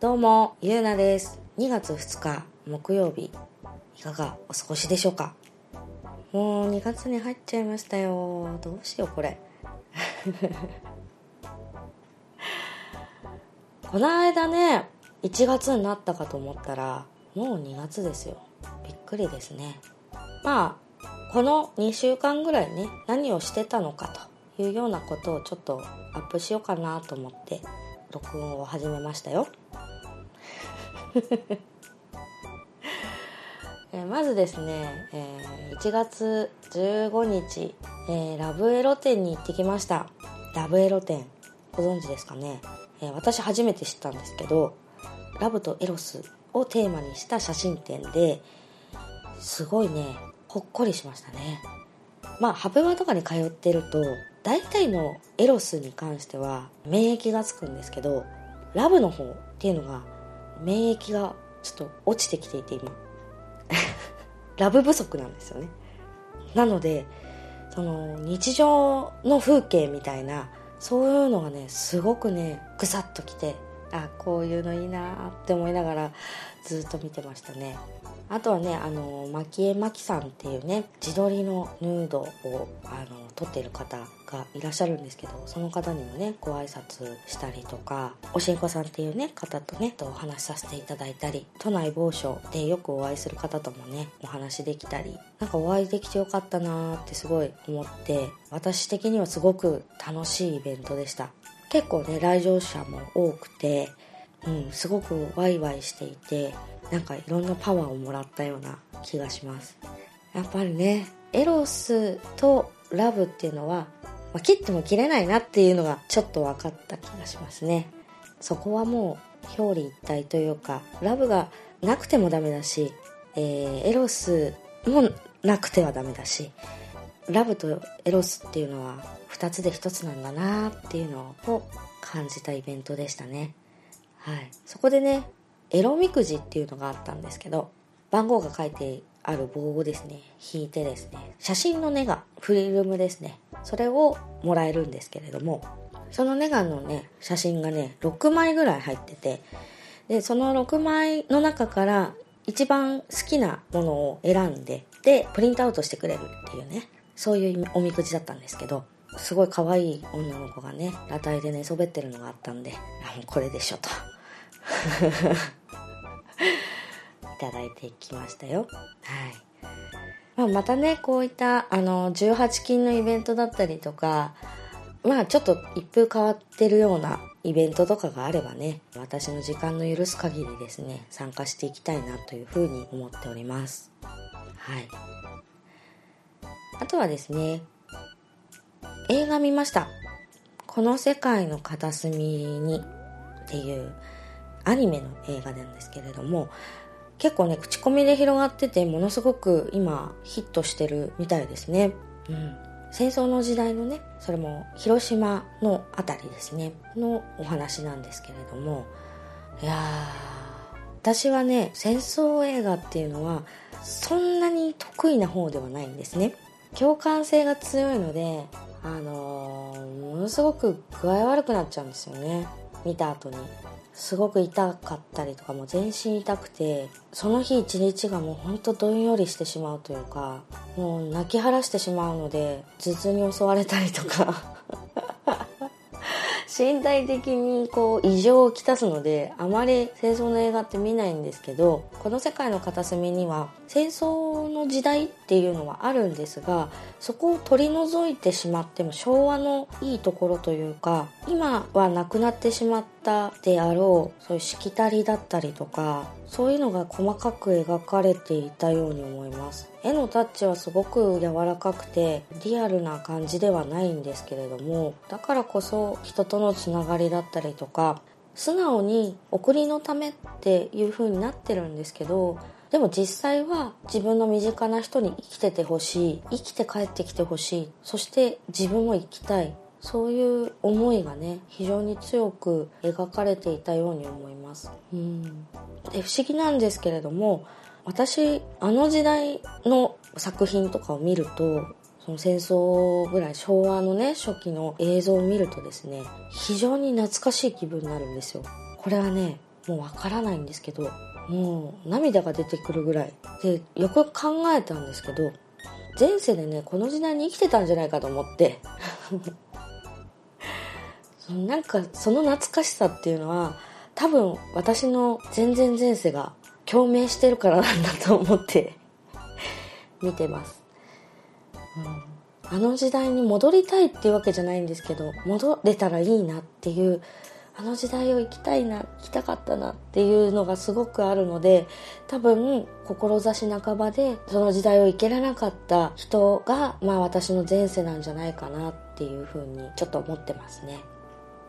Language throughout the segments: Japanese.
どうも、ゆうなです。2月2日木曜日、いかがお過ごしでしょうか？もう2月に入っちゃいましたよ。どうしようこれ。この間ね、1月になったかと思ったら、もう2月ですよ。びっくりですね。まあ、この2週間ぐらいね、何をしてたのかというようなことをちょっとアップしようかなと思って、録音を始めましたよ。えまずですね、え1月15日、えラブエロ展に行ってきました。ラブエロ展ご存知ですかね、え私初めて知ったんですけどラブとエロスをテーマにした写真展ですごいねほっこりしましたね。まあハブマとかに通ってると大体のエロスに関しては免疫がつくんですけどラブの方っていうのが免疫がちょっと落ちてきていて今。ラブ不足なんですよね。なのでその日常の風景みたいなそういうのがねすごくねぐさっときてあこういうのいいなって思いながらずっと見てましたね。あとはねあの牧江真紀さんっていうね自撮りのヌードをあの撮ってる方がいらっしゃるんですけどその方にもねご挨拶したりとかおしんこさんっていうね方とねとお話しさせていただいたり都内某所でよくお会いする方ともねお話できたりなんかお会いできてよかったなーってすごい思って私的にはすごく楽しいイベントでした。結構ね来場者も多くてうん、すごくワイワイしていてなんかいろんなパワーをもらったような気がします。やっぱりねエロスとラブっていうのは、まあ、切っても切れないなっていうのがちょっと分かった気がしますね。そこはもう表裏一体というかラブがなくてもダメだし、えーエロスもなくてはダメだしラブとエロスっていうのは2つで1つなんだなっていうのを感じたイベントでしたね。はい、そこでねエロみくじっていうのがあったんですけど番号が書いてある棒をですね。引いてですね。写真のネガフィルムですね。それをもらえるんですけれどもそのネガのね写真がね6枚ぐらい入っててでその6枚の中から一番好きなものを選んででプリントアウトしてくれるっていうねそういうおみくじだったんですけどすごい可愛い女の子がね裸体で寝そべってるのがあったんでこれでしょと。ただいてきましたよ。はい。まあ、またねこういったあの18金のイベントだったりとかまあちょっと一風変わってるようなイベントとかがあればね私の時間の許す限りですね参加していきたいなというふうに思っております。はい。あとはですね映画見ました。この世界の片隅にっていうアニメの映画なんですけれども結構ね口コミで広がっててものすごく今ヒットしてるみたいですね。うん。戦争の時代のねそれも広島のあたりですね。のお話なんですけれども。いや私はね戦争映画っていうのはそんなに得意な方ではないんですね。共感性が強いのであのーものすごく具合悪くなっちゃうんですよね。見た後に。すごく痛かったりとかもう全身痛くてその日一日がもうほんとどんよりしてしまうというかもう泣き晴らしてしまうので頭痛に襲われたりとか 身体的にこう異常をきたすのであまり戦争の映画って見ないんですけどこの世界の片隅には戦争の時代っていうのはあるんですがそこを取り除いてしまっても昭和のいいところというか今はなくなってしまったであろうそういうしきたりだったりとかそういうのが細かく描かれていたように思います。絵のタッチはすごく柔らかくてリアルな感じではないんですけれどもだからこそ人とのつながりだったりとか素直に送りのためっていう風になってるんですけどでも実際は自分の身近な人に生きててほしい生きて帰ってきてほしいそして自分も生きたいそういう思いがね非常に強く描かれていたように思います。うん。で不思議なんですけれども私あの時代の作品とかを見るとその戦争ぐらい昭和のね初期の映像を見るとですね非常に懐かしい気分になるんですよ。これはねもうわからないんですけどもう涙が出てくるぐらい。でよく考えたんですけど前世でねこの時代に生きてたんじゃないかと思って。なんかその懐かしさっていうのは多分私の全然前世が共鳴してるからなんだと思って。見てます、うん、あの時代に戻りたいっていうわけじゃないんですけど戻れたらいいなっていうあの時代を生きたいな生きたかったなっていうのがすごくあるので多分志半ばでその時代を生きられなかった人がまあ私の前世なんじゃないかなっていうふうにちょっと思ってますね。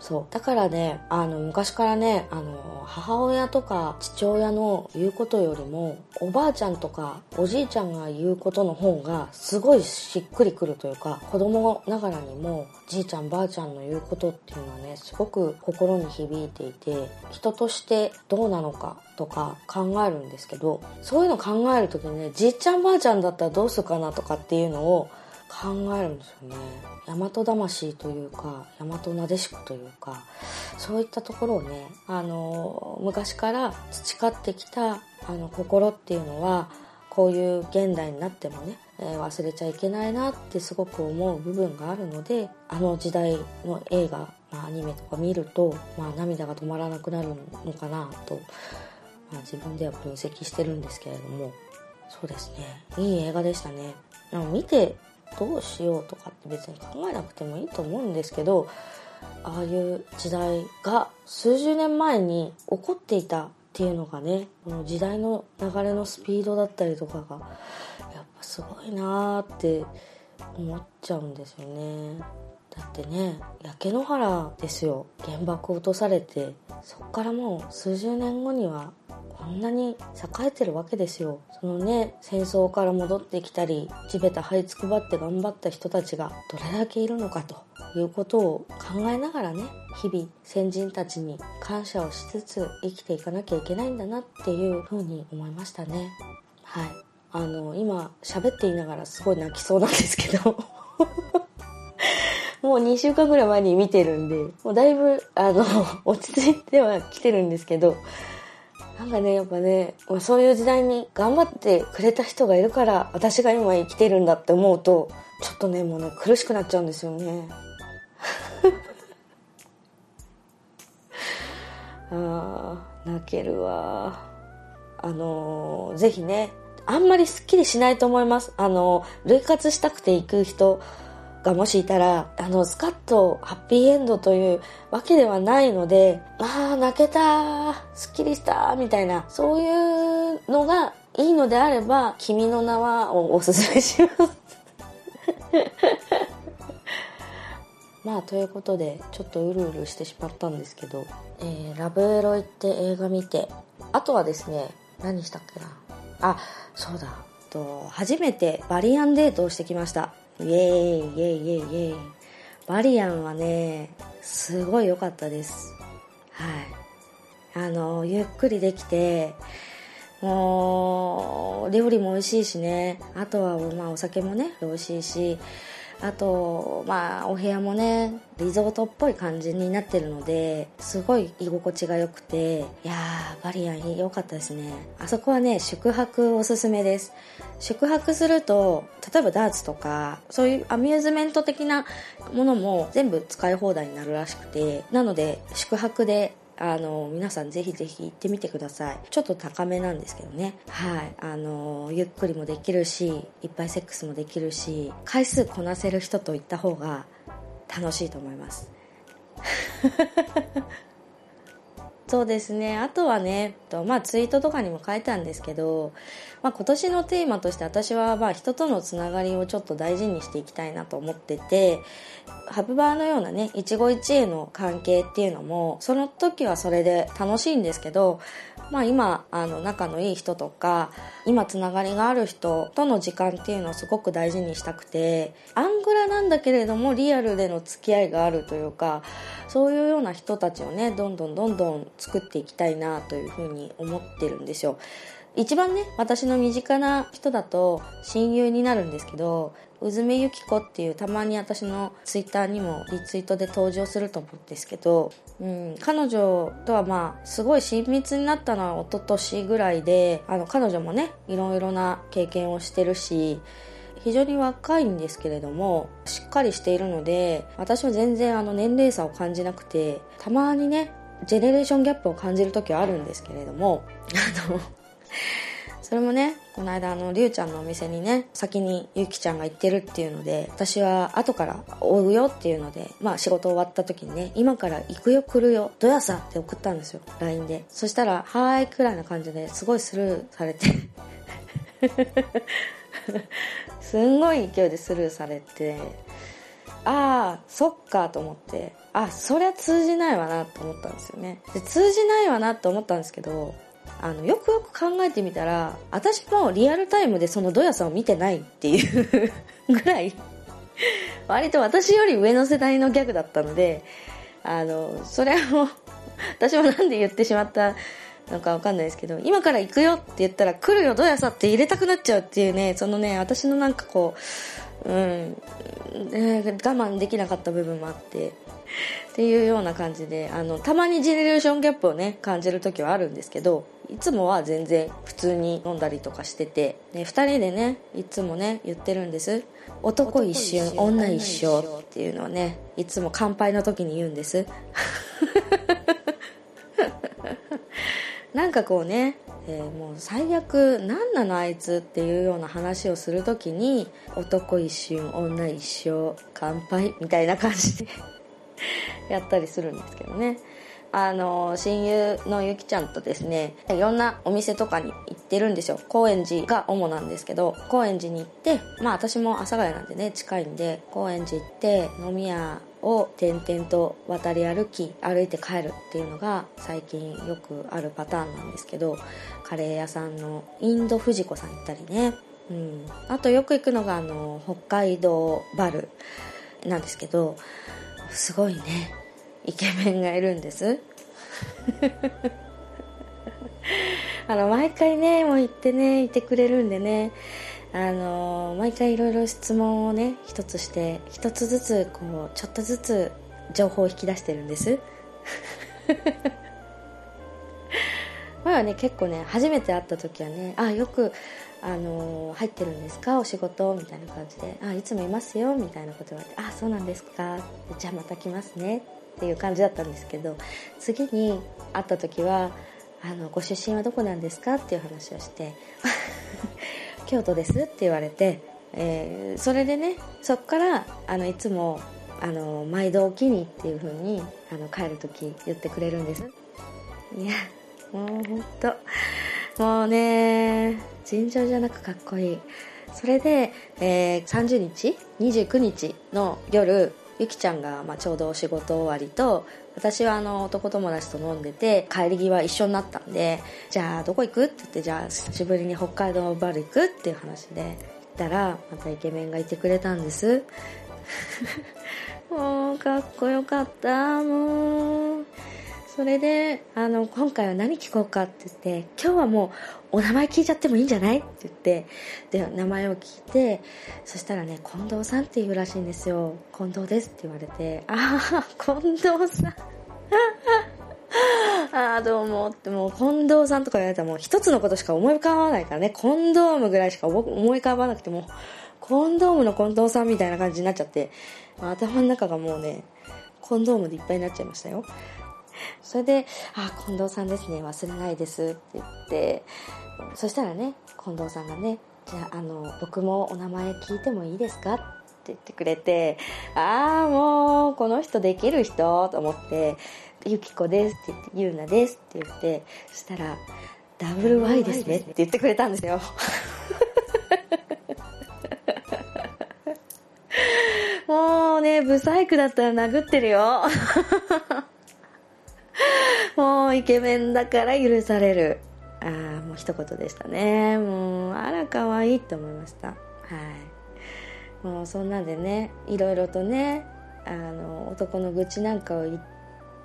そう。だからねあの昔からねあの母親とか父親の言うことよりもおばあちゃんとかおじいちゃんが言うことの方がすごいしっくりくるというか子供ながらにもじいちゃんばあちゃんの言うことっていうのはねすごく心に響いていて人としてどうなのかとか考えるんですけどそういうの考える時にねじいちゃんばあちゃんだったらどうするかなとかっていうのを考えるんですよね。大和魂というか大和なでしこというかそういったところをねあの昔から培ってきたあの心っていうのはこういう現代になってもね、えー、忘れちゃいけないなってすごく思う部分があるのであの時代の映画、まあ、アニメとか見ると、まあ、涙が止まらなくなるのかなと、まあ、自分では分析してるんですけれどもそうですね。いい映画でしたね。見てどうしようとかって別に考えなくてもいいと思うんですけどああいう時代が数十年前に起こっていたっていうのがねこの時代の流れのスピードだったりとかがやっぱすごいなーって思っちゃうんですよね。だってね焼け野原ですよ。原爆落とされてそっからもう数十年後にはこんなに栄えてるわけですよ。そのね戦争から戻ってきたり地べた這いつくばって頑張った人たちがどれだけいるのかと。いうことを考えながらね日々先人たちに感謝をしつつ生きていかなきゃいけないんだなっていうふうに思いましたね。はい。あの今喋っていながらすごい泣きそうなんですけど。もう2週間ぐらい前に見てるんでもうだいぶあの 落ち着いてはきてるんですけどなんかね、やっぱね、まあそういう時代に頑張ってくれた人がいるから、私が今生きてるんだって思うと、ちょっとね、もうね、苦しくなっちゃうんですよね。ああ、泣けるわ。あのー、ぜひね、あんまりスッキリしないと思います。あのー、類活したくて行く人、がもしいたら、あの、スカッとハッピーエンドというわけではないので、ああ、泣けた、すっきりした、みたいな、そういうのがいいのであれば、君の名はをおすすめします。まあ、ということで、ちょっとうるうるしてしまったんですけど、えー、ラブエロ行って映画見て、あとはですね、何したっけな？あ、そうだ。と初めてバリアンデートをしてきました。イェーイイェーイイェーイイェーイ。バリアンはねすごい良かったです。はい。あのゆっくりできてもう料理も美味しいしね。あとはまあお酒もね美味しいしあとまあお部屋もねリゾートっぽい感じになってるのですごい居心地が良くていやーバリアン良かったですね。あそこはね宿泊おすすめです。宿泊すると例えばダーツとかそういうアミューズメント的なものも全部使い放題になるらしくてなので宿泊であの皆さんぜひぜひ行ってみてください。ちょっと高めなんですけどね。はい。あのゆっくりもできるしいっぱいセックスもできるし回数こなせる人と行った方が楽しいと思います。そうですね。あとはね、まあ、ツイートとかにも書いたんですけど、まあ、今年のテーマとして私はまあ人とのつながりをちょっと大事にしていきたいなと思っててハブバーのようなね一期一会の関係っていうのもその時はそれで楽しいんですけどまあ、今あの仲のいい人とか今つながりがある人との時間っていうのをすごく大事にしたくてアングラなんだけれどもリアルでの付き合いがあるというかそういうような人たちをねどんどんどんどん作っていきたいなというふうに思ってるんですよ。一番ね私の身近な人だと親友になるんですけどうずめゆき子っていうたまに私のツイッターにもリツイートで登場すると思うんですけど、うん、彼女とはまあすごい親密になったのは一昨年ぐらいであの彼女もねいろいろな経験をしてるし非常に若いんですけれどもしっかりしているので私は全然あの年齢差を感じなくてたまにねジェネレーションギャップを感じる時はあるんですけれども あのそれもねこの間あのりゅうちゃんのお店にね先にゆきちゃんが行ってるっていうので私は後から追うよっていうのでまあ仕事終わった時にね今から行くよ来るよどやさって送ったんですよ LINE で。そしたら「はーい」くらいな感じですごいスルーされて。すんごい勢いでスルーされてああそっかと思ってあそりゃ通じないわなと思ったんですよね。で通じないわなと思ったんですけどあのよくよく考えてみたら私もリアルタイムでそのドヤさを見てないっていう ぐらい割と私より上の世代のギャグだったのであのそれはもう私もなんで言ってしまったのかわかんないですけど今から行くよって言ったら来るよどやさって入れたくなっちゃうっていうねそのね私のなんかこううん、我慢できなかった部分もあってっていうような感じであのたまにジェネレーションギャップをね感じる時はあるんですけどいつもは全然普通に飲んだりとかしてて、ね、2人でねいつもね言ってるんです。男一瞬女一生っていうのをねいつも乾杯の時に言うんです。なんかこうね、えー、もう最悪何なのあいつっていうような話をする時に男一瞬女一生乾杯みたいな感じで やったりするんですけどねあの親友のゆきちゃんとですねいろんなお店とかに行ってるんですよ。高円寺が主なんですけど高円寺に行ってまあ私も阿佐ヶ谷なんでね近いんで高円寺行って飲み屋を点々と渡り歩き歩いて帰るっていうのが最近よくあるパターンなんですけどカレー屋さんのインド藤子さん行ったりね、うん、あとよく行くのがあの北海道バルなんですけどすごいね。イケメンがいるんです。あの毎回ねもう行ってねいてくれるんでね。あの毎回いろいろ質問をね一つして一つずつこうちょっとずつ情報を引き出してるんです。前はね結構ね初めて会った時はねあよくあの入ってるんですか？お仕事？みたいな感じであいつもいますよ？みたいなこと言われてあそうなんですか？じゃあまた来ますね。っていう感じだったんですけど次に会った時はあのご出身はどこなんですか？っていう話をして 京都です？って言われて、えー、それでねそこからあのいつもあの毎度おきにっていう風にあに帰る時言ってくれるんです。いやもう本当もうね尋常じゃなくかっこいい。それで、えー、30日？29日の夜ゆきちゃんが、まあ、ちょうどお仕事終わりと私はあの男友達と飲んでて帰り際一緒になったんでじゃあどこ行く？って言ってじゃあ久しぶりに北海道バル行く？っていう話で行ったらまたイケメンがいてくれたんです。もうかっこよかったもう。それであの今回は何聞こうかって言って今日はもうお名前聞いちゃってもいいんじゃないって言ってで名前を聞いてそしたらね近藤さんっていうらしいんですよ。近藤ですって言われてああ近藤さん。ああどうもってもう近藤さんとか言われたらもう一つのことしか思い浮かばないからね。コンドームぐらいしか思い浮かばなくてもコンドームの近藤さんみたいな感じになっちゃって頭の中がもうねコンドームでいっぱいになっちゃいましたよ。それで「あ近藤さんですね忘れないです」って言ってそしたらね近藤さんがね「じゃああの僕もお名前聞いてもいいですか?」って言ってくれてああもうこの人できる人と思って「ゆきこです」って言って「ゆうなです」って言ってそしたら「ダブル Y ですね」って言ってくれたんですよ もうね、ブサイクだったら殴ってるよ。もうイケメンだから許される。ああ、もう一言でしたね。もう、あら可愛いと思いました。はい。もうそんなんでね、いろいろとね、あの、男の愚痴なんかを言っ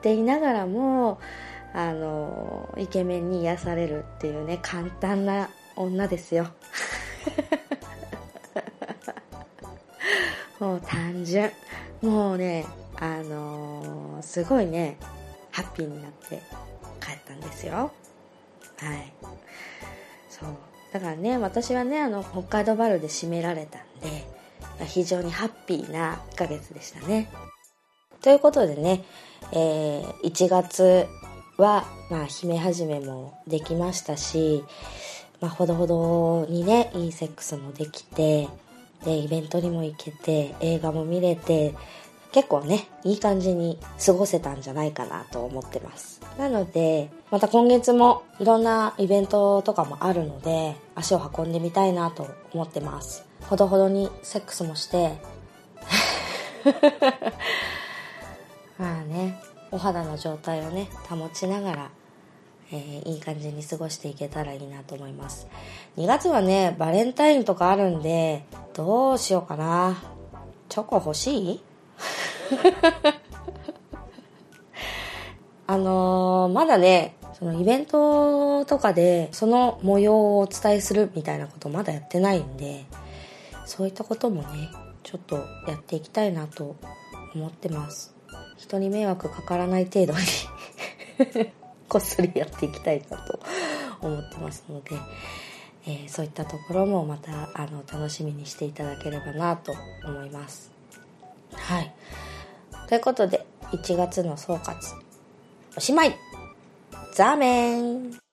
ていながらも、あのイケメンに癒されるっていうね簡単な女ですよ もう単純もうねあのーすごいねハッピーになって帰ったんですよ。はい。そう。だからね私はねあの北海道バルで締められたんで非常にハッピーな1ヶ月でしたね。ということでね、えー1月は、まあ、姫始めもできましたし、まあ、ほどほどにねいいセックスもできてでイベントにも行けて映画も見れて結構ねいい感じに過ごせたんじゃないかなと思ってます。なのでまた今月もいろんなイベントとかもあるので足を運んでみたいなと思ってます。ほどほどにセックスもして。まあねお肌の状態をね保ちながら、えーいい感じに過ごしていけたらいいなと思います。2月はねバレンタインとかあるんでどうしようかな。チョコ欲しい？あのーまだねそのイベントとかでその模様をお伝えするみたいなことまだやってないんでそういったこともねちょっとやっていきたいなと思ってます。人に迷惑かからない程度に こっそりやっていきたいなと思ってますので、えーそういったところもまたあの楽しみにしていただければなと思います。はい。ということで1月の総括。おしまい。ザーメン。